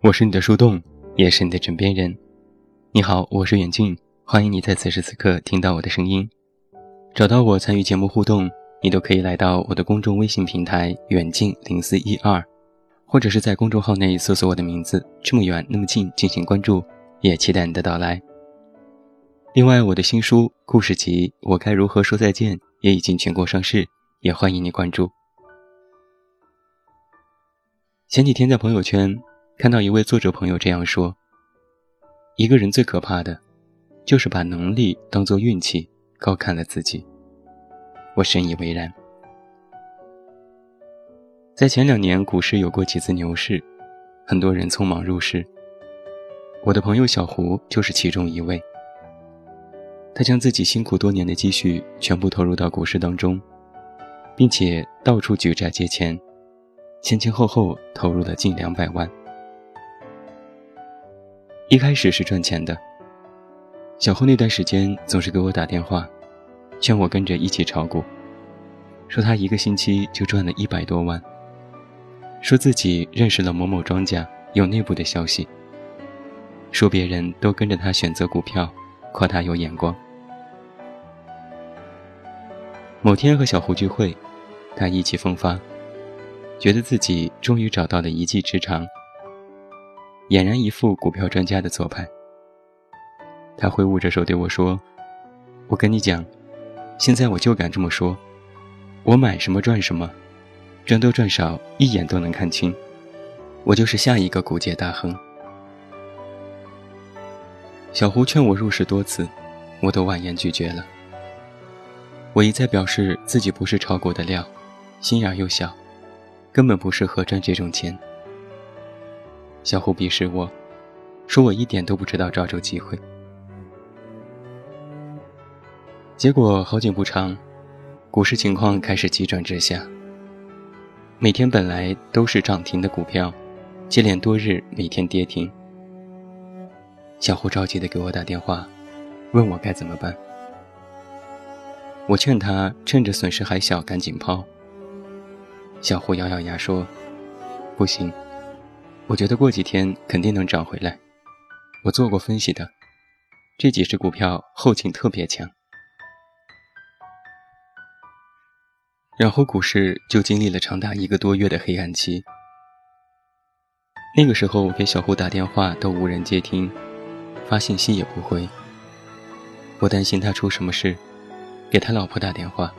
我是你的树洞，也是你的枕边人。你好，我是远近，欢迎你在此时此刻听到我的声音。找到我参与节目互动，你都可以来到我的公众微信平台远近零四一二，或者是在公众号内搜索我的名字这么远那么近进行关注，也期待你的到来。另外，我的新书故事集《我该如何说再见》也已经全国上市，也欢迎你关注。前几天在朋友圈。看到一位作者朋友这样说：“一个人最可怕的，就是把能力当做运气，高看了自己。”我深以为然。在前两年股市有过几次牛市，很多人匆忙入市。我的朋友小胡就是其中一位。他将自己辛苦多年的积蓄全部投入到股市当中，并且到处举债借钱，前前后后投入了近两百万。一开始是赚钱的，小胡那段时间总是给我打电话，劝我跟着一起炒股，说他一个星期就赚了一百多万，说自己认识了某某庄家，有内部的消息，说别人都跟着他选择股票，夸他有眼光。某天和小胡聚会，他意气风发，觉得自己终于找到了一技之长。俨然一副股票专家的做派。他挥舞着手对我说：“我跟你讲，现在我就敢这么说，我买什么赚什么，赚多赚少一眼都能看清，我就是下一个股界大亨。”小胡劝我入市多次，我都婉言拒绝了。我一再表示自己不是炒股的料，心眼又小，根本不适合赚这种钱。小胡鄙视我，说我一点都不知道抓住机会。结果好景不长，股市情况开始急转直下。每天本来都是涨停的股票，接连多日每天跌停。小胡着急的给我打电话，问我该怎么办。我劝他趁着损失还小赶紧抛。小胡咬咬牙说：“不行。”我觉得过几天肯定能涨回来，我做过分析的，这几只股票后劲特别强。然后股市就经历了长达一个多月的黑暗期。那个时候我给小胡打电话都无人接听，发信息也不回。我担心他出什么事，给他老婆打电话，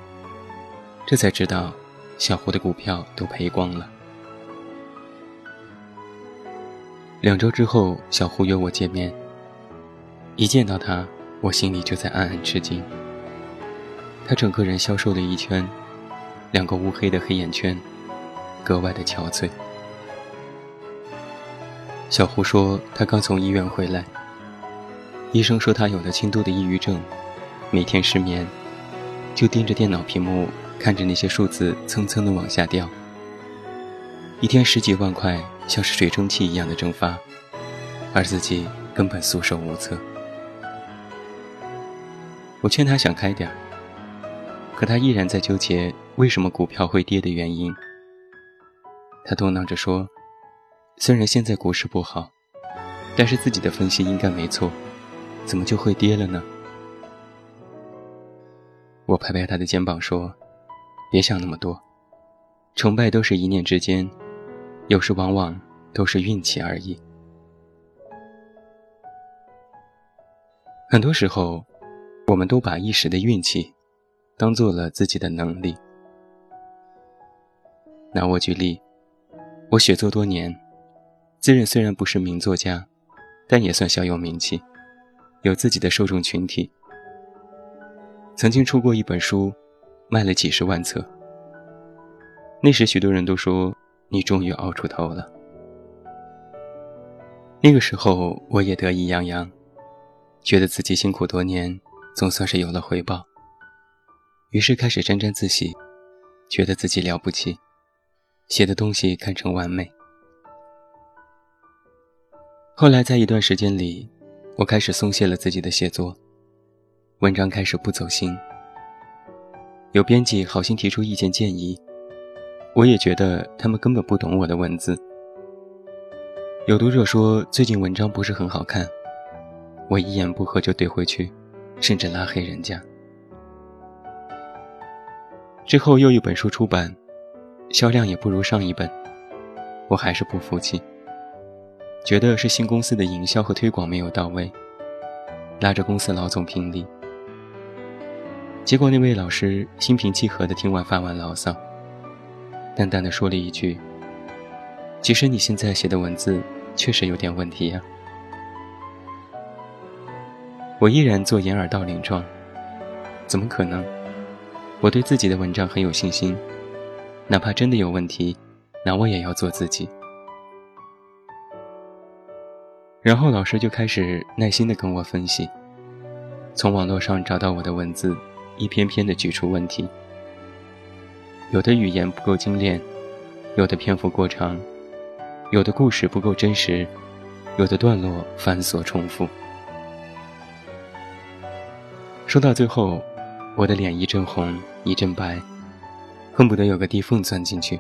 这才知道小胡的股票都赔光了。两周之后，小胡约我见面。一见到他，我心里就在暗暗吃惊。他整个人消瘦了一圈，两个乌黑的黑眼圈，格外的憔悴。小胡说，他刚从医院回来，医生说他有了轻度的抑郁症，每天失眠，就盯着电脑屏幕，看着那些数字蹭蹭的往下掉。一天十几万块。像是水蒸气一样的蒸发，而自己根本束手无策。我劝他想开点儿，可他依然在纠结为什么股票会跌的原因。他嘟囔着说：“虽然现在股市不好，但是自己的分析应该没错，怎么就会跌了呢？”我拍拍他的肩膀说：“别想那么多，成败都是一念之间。”有时往往都是运气而已。很多时候，我们都把一时的运气当做了自己的能力。拿我举例，我写作多年，自认虽然不是名作家，但也算小有名气，有自己的受众群体。曾经出过一本书，卖了几十万册。那时许多人都说。你终于熬出头了。那个时候，我也得意洋洋，觉得自己辛苦多年，总算是有了回报，于是开始沾沾自喜，觉得自己了不起，写的东西堪称完美。后来在一段时间里，我开始松懈了自己的写作，文章开始不走心。有编辑好心提出意见建议，我也觉得他们根本不懂我的文字。有读者说最近文章不是很好看，我一言不合就怼回去，甚至拉黑人家。之后又一本书出版，销量也不如上一本，我还是不服气，觉得是新公司的营销和推广没有到位，拉着公司老总评理。结果那位老师心平气和地听完发完牢骚，淡淡的说了一句：“其实你现在写的文字。”确实有点问题呀。我依然做掩耳盗铃状。怎么可能？我对自己的文章很有信心，哪怕真的有问题，那我也要做自己。然后老师就开始耐心的跟我分析，从网络上找到我的文字，一篇篇的举出问题。有的语言不够精炼，有的篇幅过长。有的故事不够真实，有的段落繁琐重复。说到最后，我的脸一阵红一阵白，恨不得有个地缝钻进去。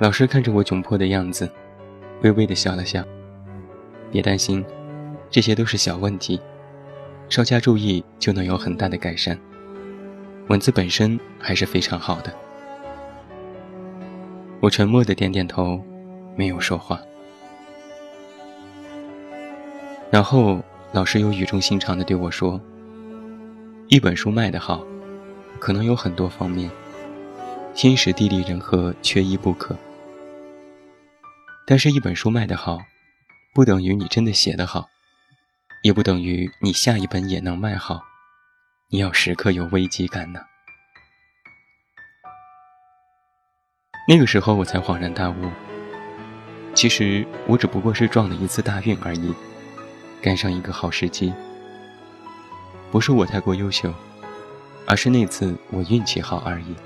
老师看着我窘迫的样子，微微的笑了笑：“别担心，这些都是小问题，稍加注意就能有很大的改善。文字本身还是非常好的。”我沉默的点点头，没有说话。然后老师又语重心长的对我说：“一本书卖得好，可能有很多方面，天时地利人和缺一不可。但是，一本书卖得好，不等于你真的写得好，也不等于你下一本也能卖好。你要时刻有危机感呢。”那个时候我才恍然大悟，其实我只不过是撞了一次大运而已，赶上一个好时机。不是我太过优秀，而是那次我运气好而已。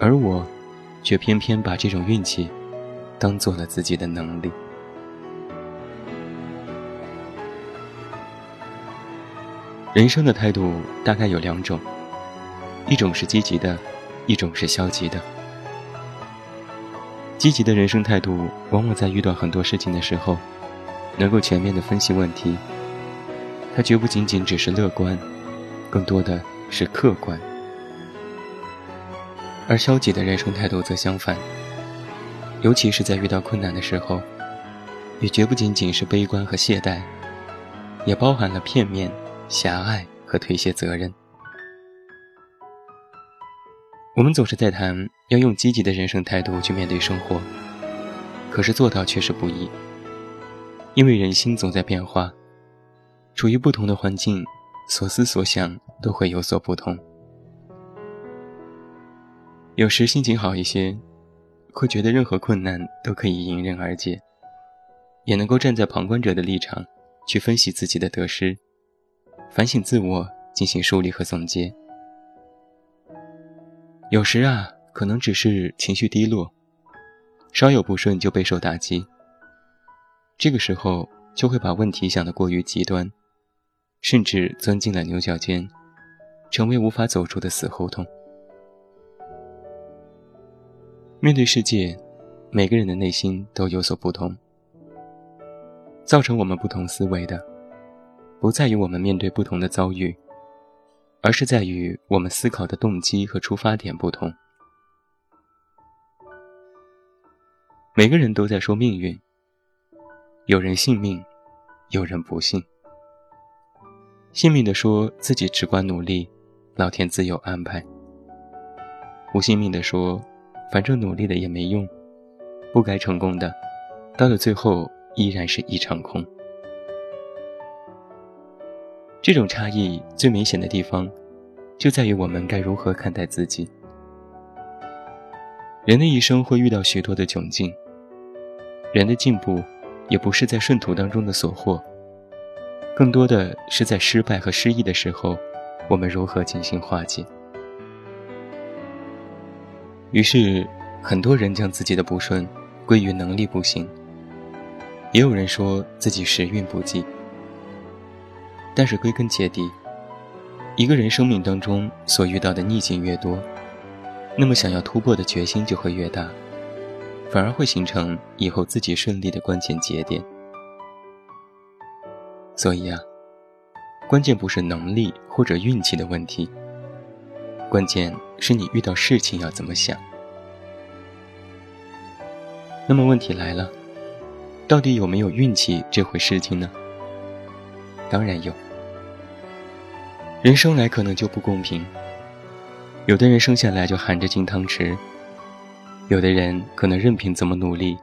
而我，却偏偏把这种运气，当做了自己的能力。人生的态度大概有两种，一种是积极的。一种是消极的，积极的人生态度，往往在遇到很多事情的时候，能够全面的分析问题。它绝不仅仅只是乐观，更多的是客观。而消极的人生态度则相反，尤其是在遇到困难的时候，也绝不仅仅是悲观和懈怠，也包含了片面、狭隘和推卸责任。我们总是在谈要用积极的人生态度去面对生活，可是做到却是不易。因为人心总在变化，处于不同的环境，所思所想都会有所不同。有时心情好一些，会觉得任何困难都可以迎刃而解，也能够站在旁观者的立场去分析自己的得失，反省自我，进行梳理和总结。有时啊，可能只是情绪低落，稍有不顺就备受打击。这个时候就会把问题想得过于极端，甚至钻进了牛角尖，成为无法走出的死胡同。面对世界，每个人的内心都有所不同，造成我们不同思维的，不在于我们面对不同的遭遇。而是在于我们思考的动机和出发点不同。每个人都在说命运，有人信命，有人不信。信命的说自己只管努力，老天自有安排；不信命的说，反正努力了也没用，不该成功的，到了最后依然是一场空。这种差异最明显的地方，就在于我们该如何看待自己。人的一生会遇到许多的窘境，人的进步，也不是在顺途当中的所获，更多的是在失败和失意的时候，我们如何进行化解。于是，很多人将自己的不顺归于能力不行，也有人说自己时运不济。但是归根结底，一个人生命当中所遇到的逆境越多，那么想要突破的决心就会越大，反而会形成以后自己顺利的关键节点。所以啊，关键不是能力或者运气的问题，关键是你遇到事情要怎么想。那么问题来了，到底有没有运气这回事情呢？当然有。人生来可能就不公平，有的人生下来就含着金汤匙，有的人可能任凭怎么努力，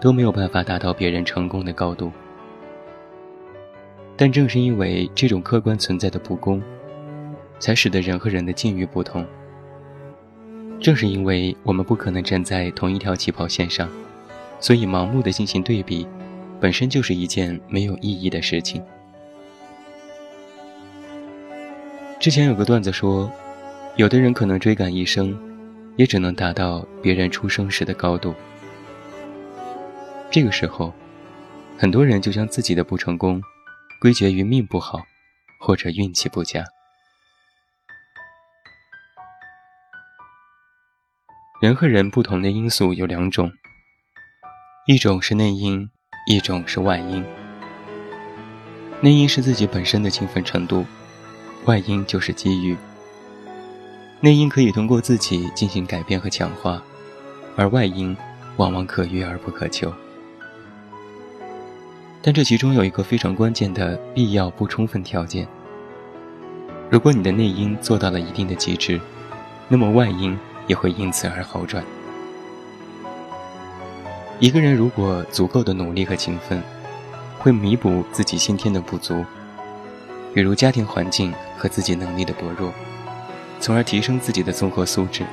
都没有办法达到别人成功的高度。但正是因为这种客观存在的不公，才使得人和人的境遇不同。正是因为我们不可能站在同一条起跑线上，所以盲目的进行对比，本身就是一件没有意义的事情。之前有个段子说，有的人可能追赶一生，也只能达到别人出生时的高度。这个时候，很多人就将自己的不成功。归结于命不好，或者运气不佳。人和人不同的因素有两种，一种是内因，一种是外因。内因是自己本身的勤奋程度，外因就是机遇。内因可以通过自己进行改变和强化，而外因往往可遇而不可求。但这其中有一个非常关键的必要不充分条件。如果你的内因做到了一定的极致，那么外因也会因此而好转。一个人如果足够的努力和勤奋，会弥补自己先天的不足，比如家庭环境和自己能力的薄弱，从而提升自己的综合素质，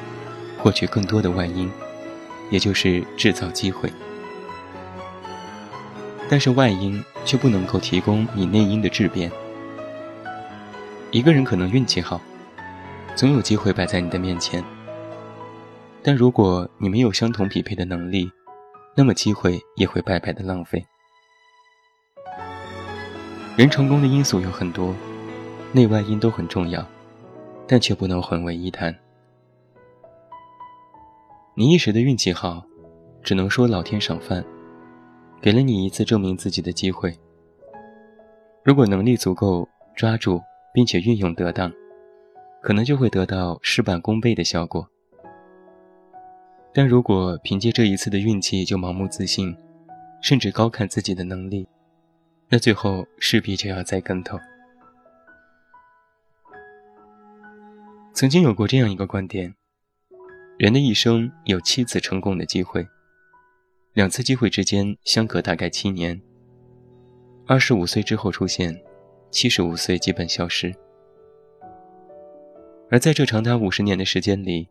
获取更多的外因，也就是制造机会。但是外因却不能够提供你内因的质变。一个人可能运气好，总有机会摆在你的面前。但如果你没有相同匹配的能力，那么机会也会白白的浪费。人成功的因素有很多，内外因都很重要，但却不能混为一谈。你一时的运气好，只能说老天赏饭。给了你一次证明自己的机会。如果能力足够，抓住并且运用得当，可能就会得到事半功倍的效果。但如果凭借这一次的运气就盲目自信，甚至高看自己的能力，那最后势必就要栽跟头。曾经有过这样一个观点：人的一生有七次成功的机会。两次机会之间相隔大概七年。二十五岁之后出现，七十五岁基本消失。而在这长达五十年的时间里，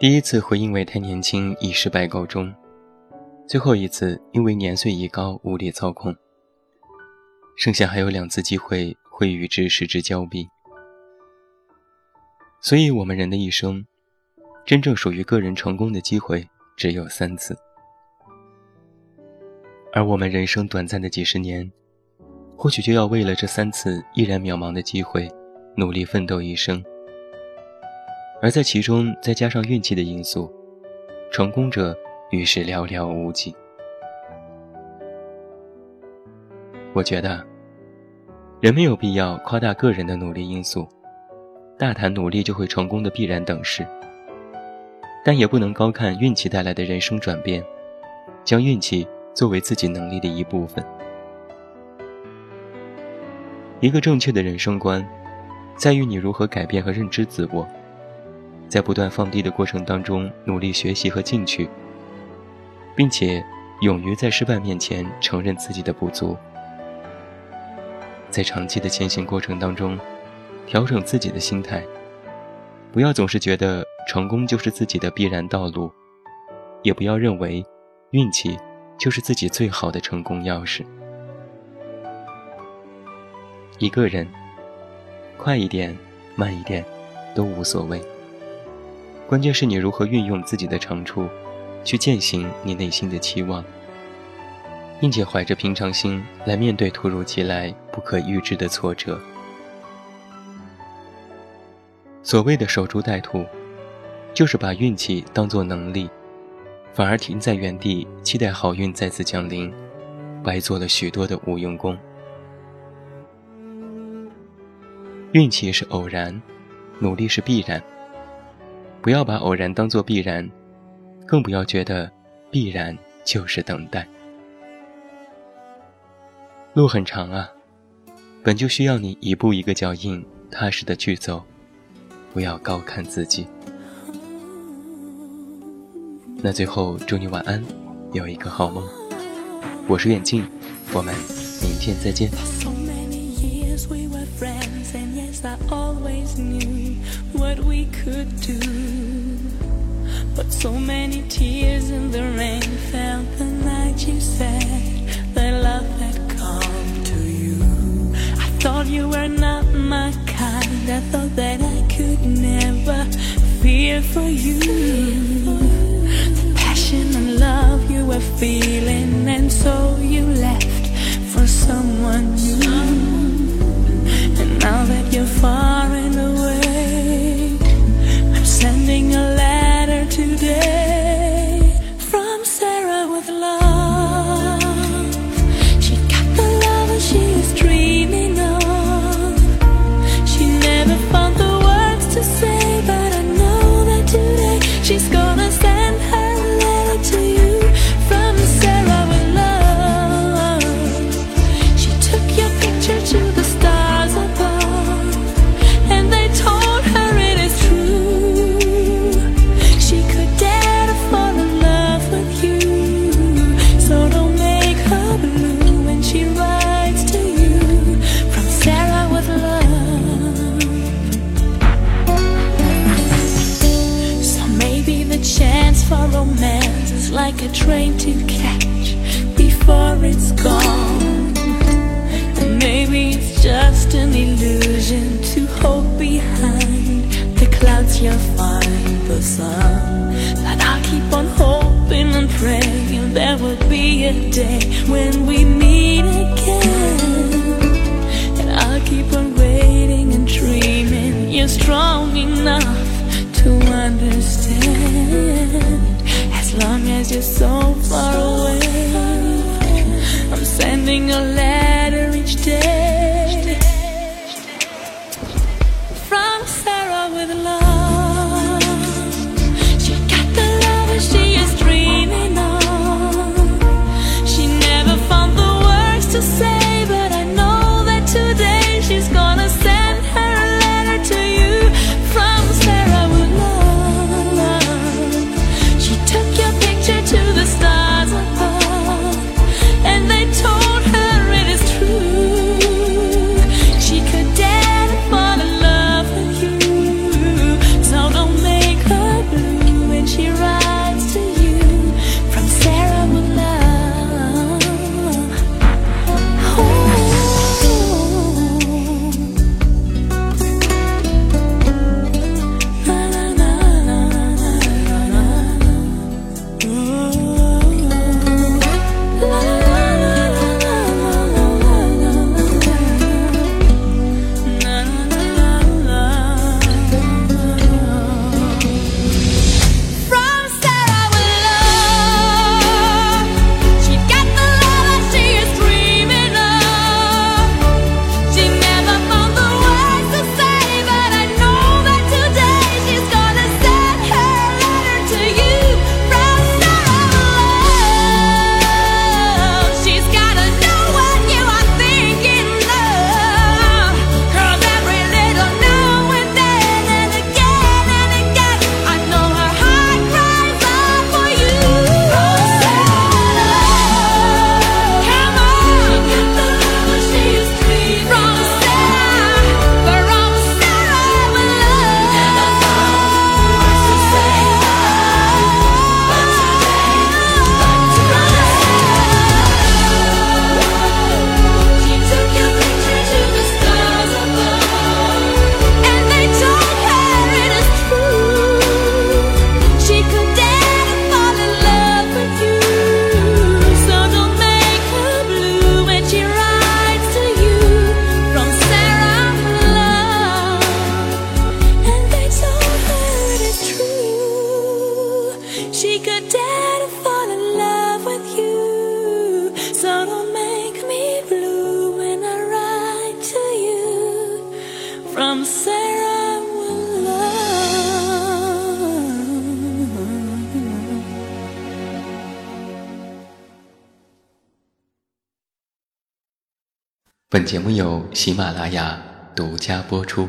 第一次会因为太年轻以失败告终，最后一次因为年岁已高无力操控，剩下还有两次机会会与之失之交臂。所以，我们人的一生，真正属于个人成功的机会只有三次。而我们人生短暂的几十年，或许就要为了这三次依然渺茫的机会，努力奋斗一生。而在其中再加上运气的因素，成功者于是寥寥无几。我觉得，人没有必要夸大个人的努力因素，大谈努力就会成功的必然等式。但也不能高看运气带来的人生转变，将运气。作为自己能力的一部分，一个正确的人生观，在于你如何改变和认知自我，在不断放低的过程当中努力学习和进取，并且勇于在失败面前承认自己的不足，在长期的前行过程当中，调整自己的心态，不要总是觉得成功就是自己的必然道路，也不要认为运气。就是自己最好的成功钥匙。一个人，快一点，慢一点，都无所谓。关键是你如何运用自己的长处，去践行你内心的期望，并且怀着平常心来面对突如其来、不可预知的挫折。所谓的守株待兔，就是把运气当作能力，反而停在原地期待好运再次降临，白做了许多的无用功。运气是偶然，努力是必然。不要把偶然当作必然，更不要觉得必然就是等待。路很长啊，本就需要你一步一个脚印，踏实的去走，不要高看自己。那最后祝你晚安，有一个好梦。我是远近，我们明天再见。I always knew what we could do. But so many tears in the rain fell the night you said that love had come to you. I thought you were not my kind. I thought that I could never fear for you. Love you were feeling, and so you left for someone new. And now that you're far and away, you'll find the sun. But I'll keep on hoping and praying there will be a day when we meet again. And I'll keep on waiting and dreaming you're strong enough to understand. As long as you're so far away, I'm sending a letter 本节目由喜马拉雅独家播出。